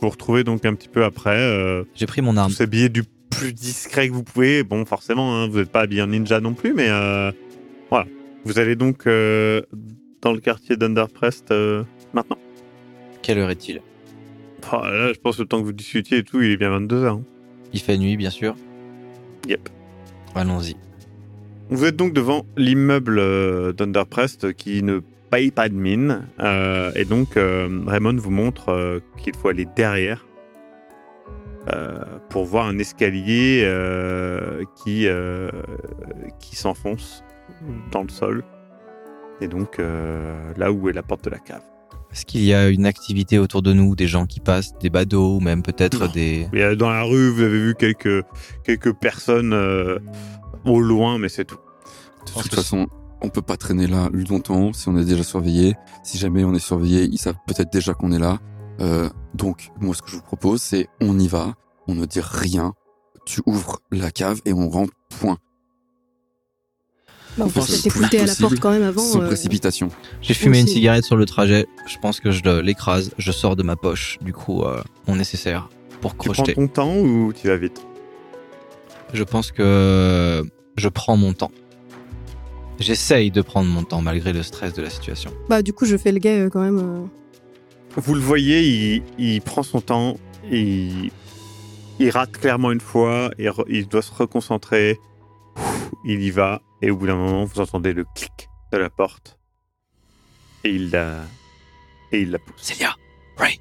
Vous retrouvez donc un petit peu après euh, J'ai pris mon arme. vous habillez du plus discret que vous pouvez. Bon, forcément, hein, vous n'êtes pas habillé en ninja non plus, mais euh, voilà. Vous allez donc euh, dans le quartier d'Underprest maintenant. Quelle heure est-il? Oh, là, je pense que le temps que vous discutiez et tout, il est bien 22h. hein. Il fait nuit, bien sûr. Yep. Allons-y. Vous êtes donc devant l'immeuble d'Underprest qui ne mine. euh, et donc, euh, Raymond vous montre euh, qu'il faut aller derrière euh, pour voir un escalier euh, qui, euh, qui s'enfonce dans le sol. Et donc, euh, là où est la porte de la cave. Est-ce qu'il y a une activité autour de nous, des gens qui passent, des badauds, ou même peut-être des... Dans la rue, vous avez vu quelques, quelques personnes euh, au loin, mais c'est tout. De toute façon, on peut pas traîner là longtemps si on est déjà surveillé. Si jamais on est surveillé, ils savent peut-être déjà qu'on est là. Euh, donc, moi, ce que je vous propose, c'est on y va, on ne dit rien. Tu ouvres la cave et on rentre, point. Bah, on peut pense peut-être le plus écouter à la porte quand même avant. sans euh, précipitation. J'ai fumé une cigarette sur le trajet. Je pense que je l'écrase. Je sors de ma poche, du coup, euh, mon nécessaire pour Tu prends crocheter. ton temps ou tu vas vite? Je pense que je prends mon temps. J'essaye de prendre mon temps malgré le stress de la situation. Bah, du coup, je fais le gay euh, quand même. euh. Vous le voyez, il, il prend son temps, il, il rate clairement une fois, il, re- il doit se reconcentrer, Ouf, il y va, et au bout d'un moment, vous entendez le clic de la porte, et il la, et il la pousse. Célia Ray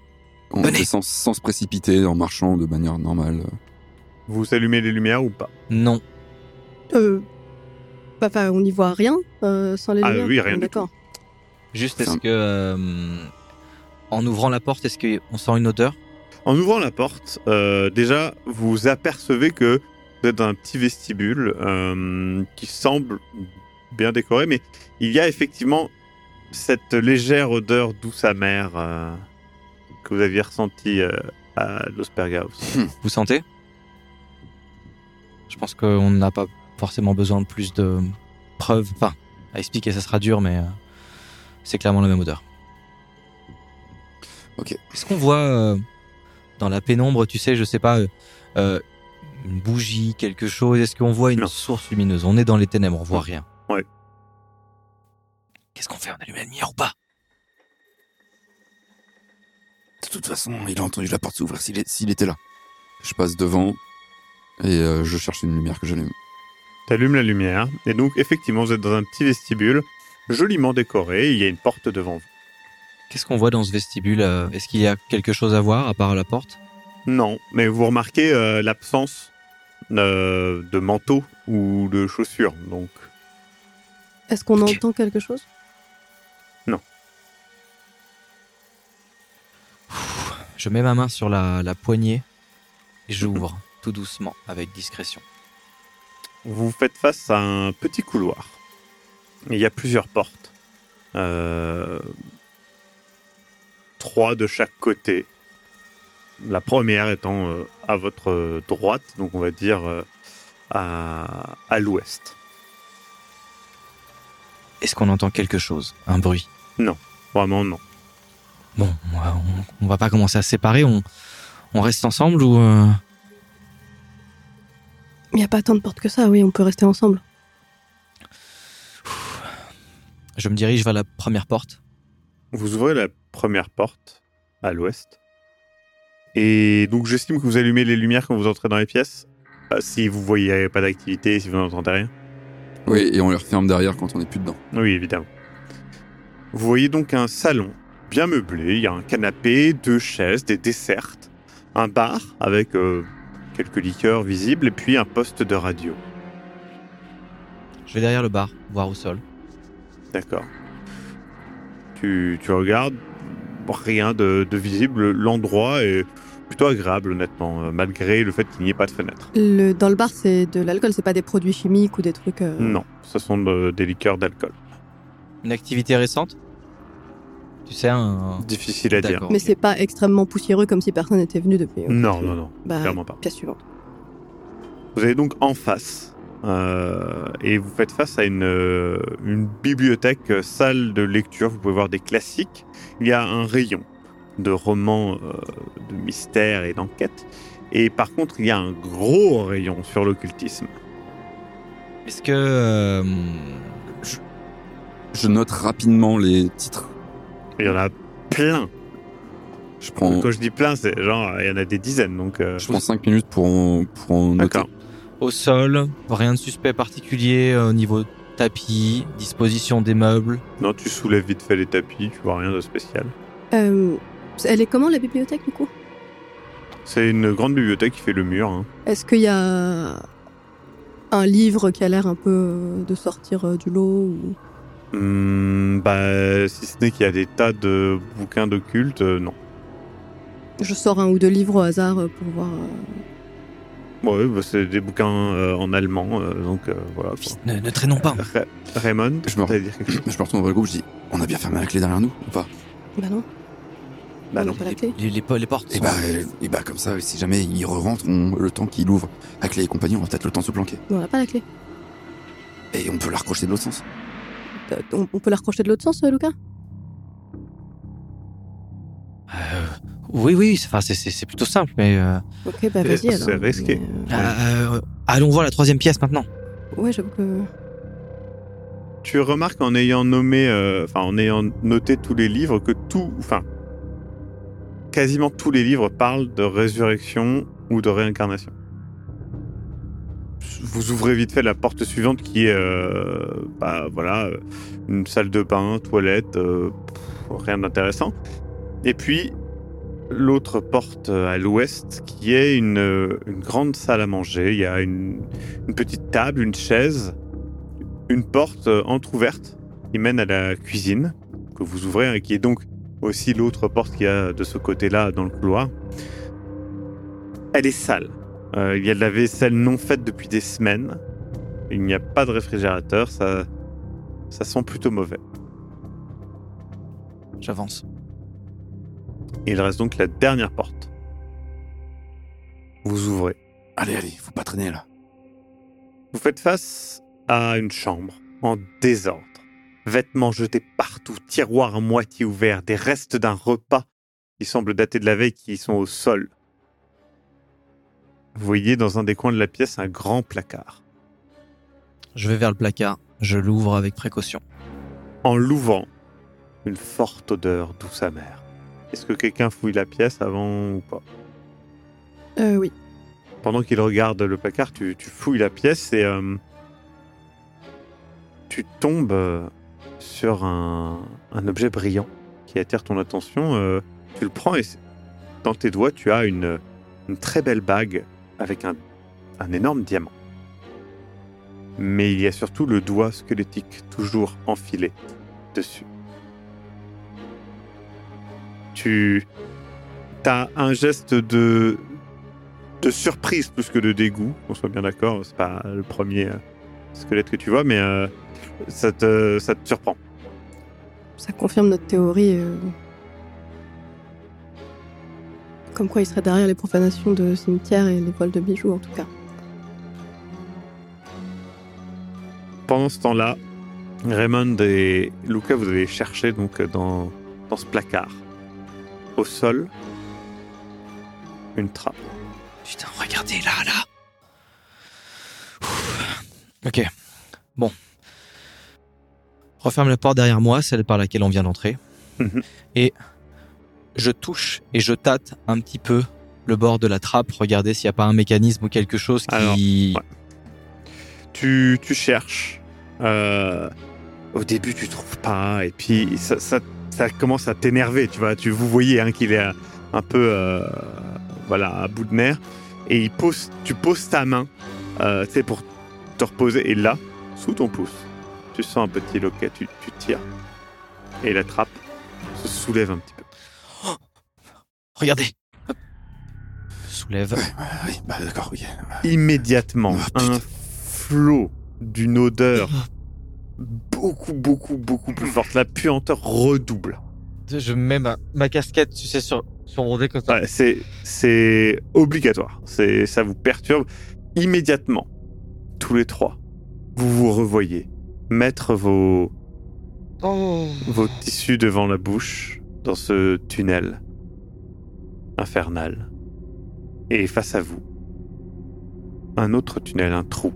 On Venez. descend sans se précipiter, en marchant de manière normale. Vous allumez les lumières ou pas? Non. Euh, Enfin, on n'y voit rien euh, sans les Ah lumières. oui, rien D'accord. Juste, est-ce que... euh, en ouvrant la porte, est-ce qu'on sent une odeur? En ouvrant la porte, euh, déjà, vous apercevez que vous êtes dans un petit vestibule euh, qui semble bien décoré, mais il y a effectivement cette légère odeur douce amère euh, que vous aviez ressentie euh, à l'Osperga aussi. Vous sentez? Je pense qu'on n'a pas forcément besoin de plus de preuves. Enfin, à expliquer, ça sera dur, mais euh, c'est clairement la même odeur. Ok. Est-ce qu'on voit euh, dans la pénombre, tu sais, je sais pas, euh, une bougie, quelque chose? Est-ce qu'on voit une Non. source lumineuse? On est dans les ténèbres, on voit rien. Ouais. Qu'est-ce qu'on fait? On allume la lumière ou pas? De toute façon, il a entendu la porte s'ouvrir s'il était là. Je passe devant et je cherche une lumière que j'allume. T'allumes la lumière, et donc effectivement, vous êtes dans un petit vestibule joliment décoré, il y a une porte devant vous. Qu'est-ce qu'on voit dans ce vestibule euh, Est-ce qu'il y a quelque chose à voir à part la porte? Non, mais vous remarquez euh, l'absence euh, de manteau ou de chaussures, donc. Est-ce qu'on entend quelque chose? Je mets ma main sur la, la poignée et j'ouvre tout doucement avec discrétion. Vous faites face à un petit couloir. Il y a plusieurs portes. Euh, Trois de chaque côté. La première étant euh, à votre droite, donc on va dire euh, à, à l'ouest. Est-ce qu'on entend quelque chose? Un bruit? Vraiment non. Bon, on va, on, on va pas commencer à se séparer, on, on reste ensemble ou... Il n'y a pas tant de portes que ça, oui, on peut rester ensemble. Je me dirige vers la première porte. Vous ouvrez la première porte à l'ouest. Et donc j'estime que vous allumez les lumières quand vous entrez dans les pièces. Euh, Si vous voyez pas d'activité, si vous n'entendez rien. Oui, et on les referme derrière quand on n'est plus dedans. Oui, évidemment. Vous voyez donc un salon bien meublé. Il y a un canapé, deux chaises, des dessertes, un bar avec euh, quelques liqueurs visibles et puis un poste de radio. Je vais derrière le bar, voir au sol. D'accord. Tu, tu regardes, rien de, de visible. L'endroit est plutôt agréable, honnêtement, euh, malgré le fait qu'il n'y ait pas de fenêtre. Le, dans le bar, c'est de l'alcool, c'est pas des produits chimiques ou des trucs. euh, Non, ce sont de- des liqueurs d'alcool. Une activité récente? Tu sais, un. Difficile à dire. Mais c'est pas extrêmement poussiéreux comme si personne n'était venu depuis. Non, non, non, Bah, clairement pas. pièce suivante. Vous allez donc en face euh, et vous faites face à une, euh, une bibliothèque, euh, salle de lecture. Vous pouvez voir des classiques. Il y a un rayon de romans euh, de mystère et d'enquête. Et par contre, il y a un gros rayon sur l'occultisme. Est-ce que. euh, Je note rapidement les titres. Il y en a plein. Je prends, Quand je dis plein, c'est genre, il y en a des dizaines. Donc, euh, je prends 5 minutes pour en, pour en noter. d'accord. au sol, rien de suspect particulier euh, au niveau tapis, disposition des meubles. Non, tu soulèves vite fait les tapis, tu vois rien de spécial. Euh, elle est comment la bibliothèque du coup? C'est une grande bibliothèque qui fait le mur. hein. Est-ce qu'il y a un livre qui a l'air un peu de sortir du lot ou... Hmm, bah, si ce n'est qu'il y a des tas de bouquins d'occulte, euh, non. Je sors un ou deux livres au hasard euh, pour voir. euh, Ouais, bah, c'est des bouquins euh, en allemand, euh, donc euh, voilà. quoi. Ne, ne traînons pas. Ra- Raymond, Je me- t'allais dire quelque chose? Je me retourne vers le groupe, je dis On a bien fermé la clé derrière nous ou pas? Bah non. Bah on non. n'a pas la clé. Les, les, les portes. Et sont- bah, et bah, comme ça, si jamais il re-rentre, on- le temps qu'il ouvre la clé et compagnie, on va peut-être le temps de se planquer. Mais on n'a pas la clé. Et on peut la recrocher de l'autre sens. Euh, On, on peut la recrocher de l'autre sens, euh, Lucas Euh, oui, oui, c'est- plutôt simple, mais. euh, Ok, bah C'est- vas-y alors. c'est risqué. Mais, euh, allons voir la troisième pièce maintenant. ouais, j'avoue que. Tu remarques en ayant nommé, euh, enfin en ayant noté tous les livres que tout, enfin quasiment tous les livres parlent de résurrection ou de réincarnation. Vous ouvrez vite fait la porte suivante qui est, euh, bah voilà, euh, une salle de bain, toilette, euh, rien d'intéressant. Et puis l'autre porte à l'ouest qui est une, grande salle à manger. Il y a une, une petite table, une chaise, une porte entr'ouverte qui mène à la cuisine que vous ouvrez et qui est donc aussi l'autre porte qu'il y a de ce côté-là dans le couloir. Elle est sale. Euh, il y a de la vaisselle non faite depuis des semaines. Il n'y a pas de réfrigérateur. Ça, ça sent plutôt mauvais. J'avance. Il reste donc la dernière porte. Vous ouvrez. Allez, allez, faut pas traîner là. Vous faites face à une chambre en désordre. Vêtements jetés partout, tiroirs à moitié ouverts, des restes d'un repas qui semblent dater de la veille qui sont au sol. Vous voyez dans un des coins de la pièce un grand placard. Je vais vers le placard. Je l'ouvre avec précaution. En l'ouvrant, une forte odeur douce amère. Est-ce que quelqu'un fouille la pièce avant ou pas? Euh, oui. pendant qu'il regarde le placard, tu, tu fouilles la pièce et euh, tu tombes euh, sur un, un objet brillant qui attire ton attention. euh, tu le prends et dans tes doigts, tu as une, une très belle bague avec un, un énorme diamant. Mais il y a surtout le doigt squelettique toujours enfilé dessus. Tu as un geste de, de surprise plus que de dégoût, qu'on soit bien d'accord. C'est pas le premier euh, squelette que tu vois, mais euh, ça, te, ça te surprend. Ça confirme notre théorie. euh, Comme quoi il serait derrière les profanations de cimetières et les vols de bijoux, en tout cas. Pendant ce temps-là, Raymond et Luca, vous allez chercher donc dans, dans ce placard. Au sol, une trappe. Putain, regardez là, là. Ouf. Ok. Bon. Referme la porte derrière moi, celle par laquelle on vient d'entrer. Mhm. Et je touche et je tâte un petit peu le bord de la trappe, regarder s'il n'y a pas un mécanisme ou quelque chose qui... Tu, tu cherches. Euh, au début, tu trouves pas, et puis ça, ça, commence à t'énerver. Tu vois, tu vous voyez hein, qu'il est un peu, euh, voilà, à bout de nerfs, et il pose, tu poses ta main, euh, sais, pour te reposer, et là, sous ton pouce, tu sens un petit loquet, tu, tu tires, et la trappe se soulève un petit peu. Regardez soulève. Oui, bah d'accord, oui. Immédiatement, putain. un flot d'une odeur beaucoup, beaucoup, beaucoup plus forte. La puanteur redouble. Je mets ma, ma casquette, tu sais, sur, sur mon nez comme ça. Ouais, c'est, c'est obligatoire. C'est, ça vous perturbe. Immédiatement, tous les trois, vous vous revoyez mettre vos, Oh. vos tissus devant la bouche dans ce tunnel infernal. Et face à vous, un autre tunnel, un trou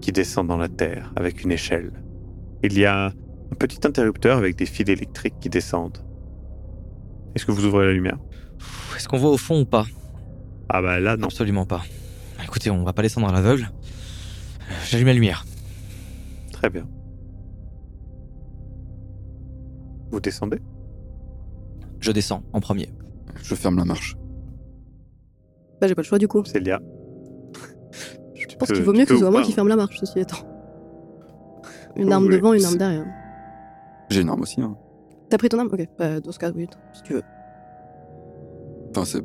qui descend dans la terre avec une échelle. Il y a un petit interrupteur avec des fils électriques qui descendent. Est-ce que vous ouvrez la lumière? Est-ce qu'on voit au fond ou pas? Ah bah là non. Absolument pas. Écoutez, on va pas descendre à l'aveugle. J'allume la lumière. Très bien. Vous descendez? Je descends en premier. Je ferme la marche. Bah, j'ai pas le choix du coup. Célia Je pense qu'il vaut mieux que ce soit moi qui ferme la marche, ceci étant. Une Vous arme devant, une arme derrière. J'ai une arme aussi. Hein. T'as pris ton arme? Ok, bah, dans ce cas, oui, si tu veux. Enfin, c'est.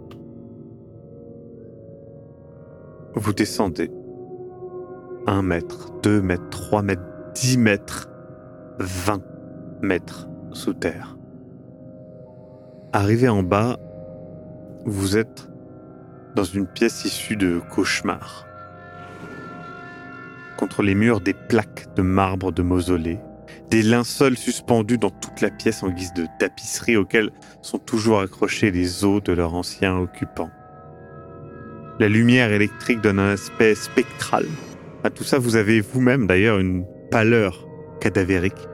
Vous descendez. 1 mètre, 2 mètres, 3 mètres, 10 mètres, 20 mètres sous terre. Arrivé en bas, vous êtes dans une pièce issue de cauchemars. Contre les murs, des plaques de marbre de mausolée, des linceuls suspendus dans toute la pièce en guise de tapisserie auxquels sont toujours accrochés les os de leurs anciens occupants. La lumière électrique donne un aspect spectral. À tout ça, vous avez vous-même d'ailleurs une pâleur cadavérique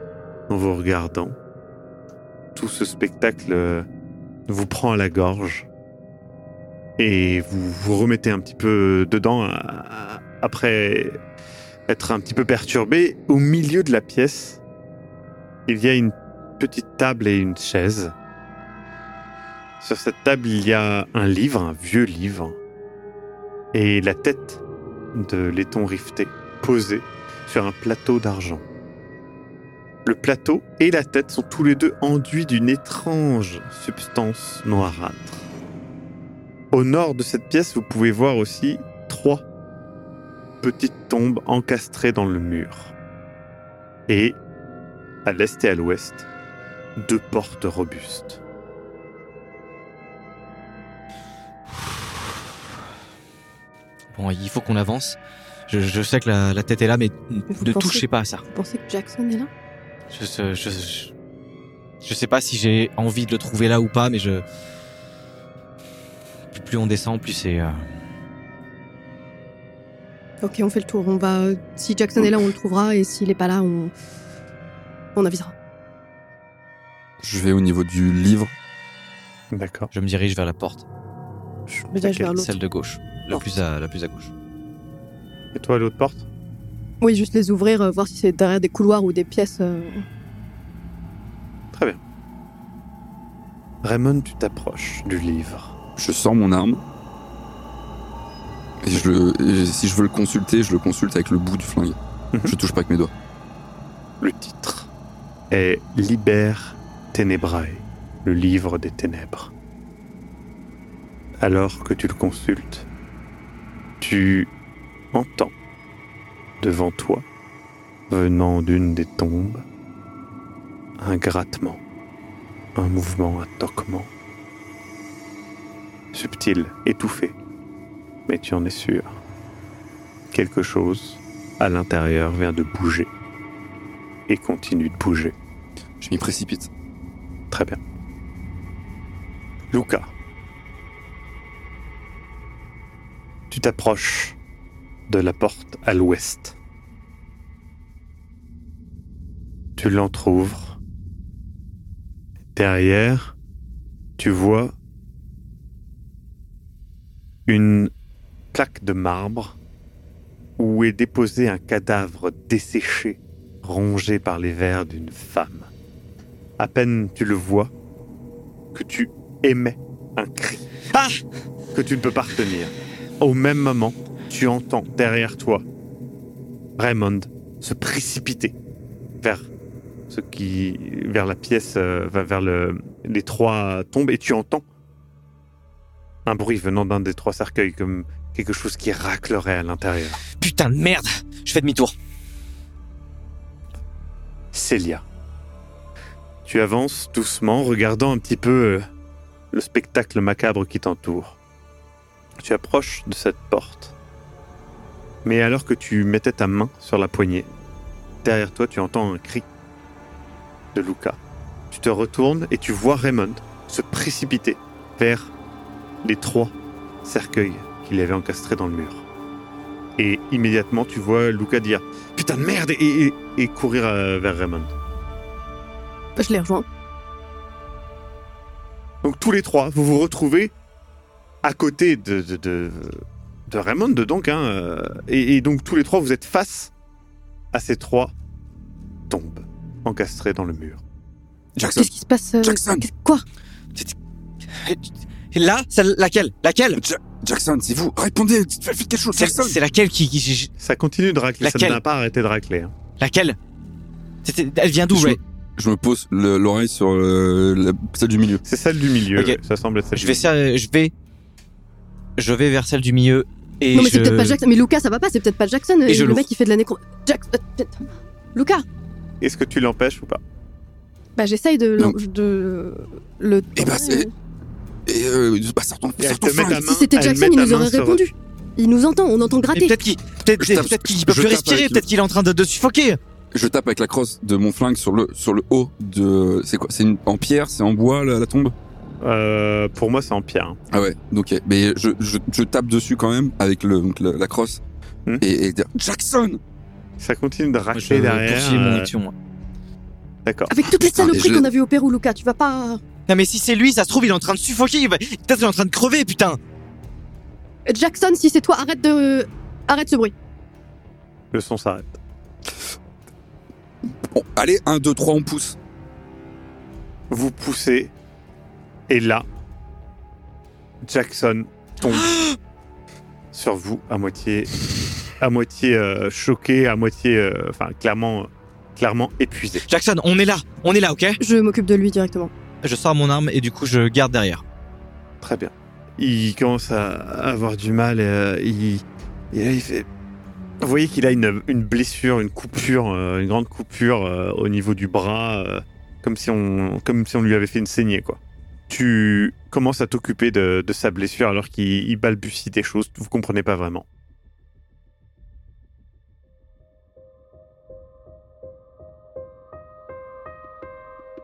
en vous regardant. Tout ce spectacle euh, vous prend à la gorge et vous vous remettez un petit peu dedans euh, après être un petit peu perturbé. Au milieu de la pièce, il y a une petite table et une chaise. Sur cette table, il y a un livre, un vieux livre, et la tête de laiton rifté posée sur un plateau d'argent. Le plateau et la tête sont tous les deux enduits d'une étrange substance noirâtre. Au nord de cette pièce, vous pouvez voir aussi trois petites tombes encastrées dans le mur. Et, à l'est et à l'ouest, deux portes robustes. Bon, il faut qu'on avance. Je, je sais que la, la tête est là, mais vous ne pensez- touchez pas à ça. Vous pensez que Jackson est là? Je, je, je, je, je sais pas si j'ai envie de le trouver là ou pas, mais je. Plus, plus on descend, plus c'est. euh, Ok, on fait le tour. On va. Si Jackson est là, on le trouvera, et s'il est pas là, on. On avisera. Je vais au niveau du livre. D'accord. Je me dirige vers la porte, Je me dirige vers l'autre. celle de gauche, la plus à, la plus à gauche. Et toi, l'autre porte? Oui, juste les ouvrir, euh, voir si c'est derrière des couloirs ou des pièces. euh, Très bien. Raymond, tu t'approches du livre. Je sors mon arme. Et, je le, et si je veux le consulter, je le consulte avec le bout du flingue. Mhm. Je touche pas avec mes doigts. Le titre est Liber Tenebrae, le livre des ténèbres. Alors que tu le consultes, tu entends devant toi, venant d'une des tombes, un grattement, un mouvement, un toquement. Subtil, étouffé, mais tu en es sûr. Quelque chose à l'intérieur vient de bouger et continue de bouger. Je m'y précipite. Très bien. Luca. Tu t'approches de la porte à l'ouest. Tu l'entr'ouvres. Derrière, tu vois une plaque de marbre où est déposé un cadavre desséché, rongé par les vers d'une femme. À peine tu le vois, que tu émets un cri Ah que tu ne peux pas retenir. Au même moment, tu entends derrière toi Raymond se précipiter vers ce qui, vers la pièce, euh, vers vers le, les trois tombes, et tu entends Un bruit venant d'un des trois cercueils, comme quelque chose qui raclerait à l'intérieur. Putain de merde Je fais demi-tour. Célia. Tu avances doucement, regardant un petit peu euh, le spectacle macabre qui t'entoure. Tu approches de cette porte. Mais alors que tu mettais ta main sur la poignée, derrière toi tu entends un cri de Luca. Tu te retournes et tu vois Raymond se précipiter vers les trois cercueils qu'il avait encastrés dans le mur. Et immédiatement tu vois Luca dire Putain de merde et, et- et courir euh, vers Raymond. Je les rejoins. Donc tous les trois, vous vous retrouvez à côté de, de, de, de Raymond, donc, hein, euh, et, et donc tous les trois, vous êtes face à ces trois tombes encastrées dans le mur. Jackson, Qu'est-ce qui se passe euh, Jackson. Quoi? Là celle- Laquelle? Laquelle? Ja- Jackson, c'est vous. Répondez, faites quelque chose, C'est Jackson. c'est laquelle qui, qui- Ça continue de racler, ça Laquelle? n'a pas arrêté de racler. hein. Laquelle? Elle vient d'où Je- Ray Je me pose le- l'oreille sur euh, la, celle du milieu. C'est celle du milieu, ouais, ça semble être celle Je du vais, milieu. ça- je vais, je vais vers celle du milieu et Non, mais je... c'est peut-être pas Jackson. Mais Lucas, ça va pas, c'est peut-être pas Jackson. Et je le mec qui fait de la nécro. Jack... euh, Lucas Est-ce que tu l'empêches ou pas? Bah, j'essaye de, de le. Eh ben, c'est- Et euh, bah, sort ton, Et elle sort te ton met ta flingue. main. Si c'était elle Jackson, met il ta nous main aurait sur- répondu. Il nous entend, on entend gratter. peut-être qu'il peut-être Je tape- qu'il peut je plus tape respirer, avec le- peut-être qu'il est en train de, de suffoquer. Je tape avec la crosse de mon flingue sur le sur le haut de. C'est quoi C'est une- en pierre, c'est en bois la, la tombe? Euh, Pour moi, c'est en pierre. hein. Ah ouais. Donc, ok. mais je, je, je tape dessus quand même avec le donc, la, la crosse Hmm. et, et dire Jackson. Ça continue de Je racler derrière. mon euh, action. moi. D'accord. Avec toutes les Putain, saloperies je- qu'on a vues au Pérou, Lucas, tu vas pas. Non mais si c'est lui, ça se trouve il est en train de suffoquer, il va- peut-être il est en train de crever, putain. Jackson, si c'est toi, arrête de. Arrête ce bruit. Le son s'arrête. Bon, allez, 1, 2, 3, on pousse. Vous poussez, et là, Jackson tombe sur vous à moitié, à moitié euh, choqué, à moitié, euh, enfin clairement, clairement épuisé. Jackson, on est là, on est là, ok? Je m'occupe de lui directement. Je sors mon arme et du coup je garde derrière. Très bien. Il commence à avoir du mal. Et, euh, il, il fait. Vous voyez qu'il a une, une blessure, une coupure, euh, une grande coupure euh, au niveau du bras, comme si on, comme si on lui avait fait une saignée, quoi. Tu commences à t'occuper de, de sa blessure alors qu'il il balbutie des choses, vous comprenez pas vraiment.